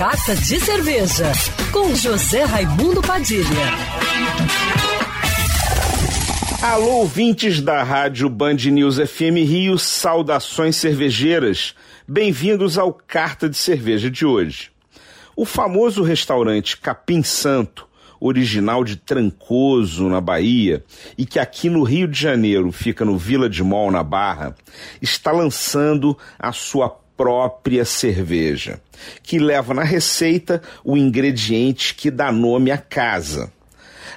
Carta de Cerveja, com José Raimundo Padilha. Alô, ouvintes da Rádio Band News FM Rio, saudações cervejeiras. Bem-vindos ao Carta de Cerveja de hoje. O famoso restaurante Capim Santo, original de Trancoso, na Bahia, e que aqui no Rio de Janeiro fica no Vila de Mol, na Barra, está lançando a sua própria cerveja, que leva na receita o ingrediente que dá nome à casa.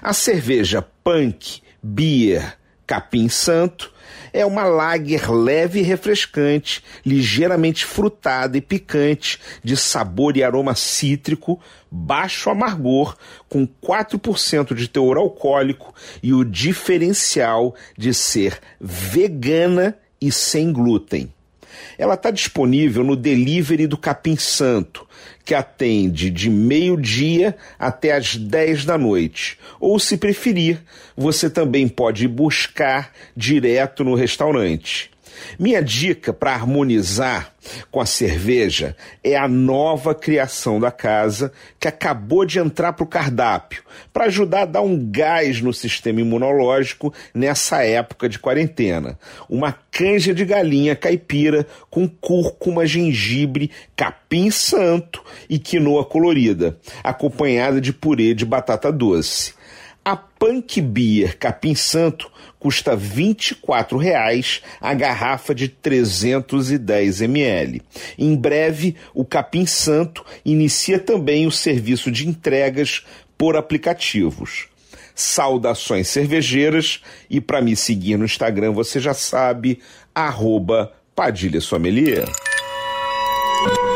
A cerveja Punk Beer Capim Santo é uma lager leve e refrescante, ligeiramente frutada e picante, de sabor e aroma cítrico, baixo amargor, com 4% de teor alcoólico e o diferencial de ser vegana e sem glúten. Ela está disponível no delivery do Capim Santo, que atende de meio-dia até as 10 da noite. Ou, se preferir, você também pode buscar direto no restaurante. Minha dica para harmonizar com a cerveja é a nova criação da casa que acabou de entrar para o cardápio, para ajudar a dar um gás no sistema imunológico nessa época de quarentena. Uma canja de galinha caipira com cúrcuma, gengibre, capim santo e quinoa colorida, acompanhada de purê de batata doce. A Punk Beer Capim Santo custa R$ 24,00 a garrafa de 310 ml. Em breve, o Capim Santo inicia também o serviço de entregas por aplicativos. Saudações cervejeiras e para me seguir no Instagram você já sabe, arroba Padilha Sommelier.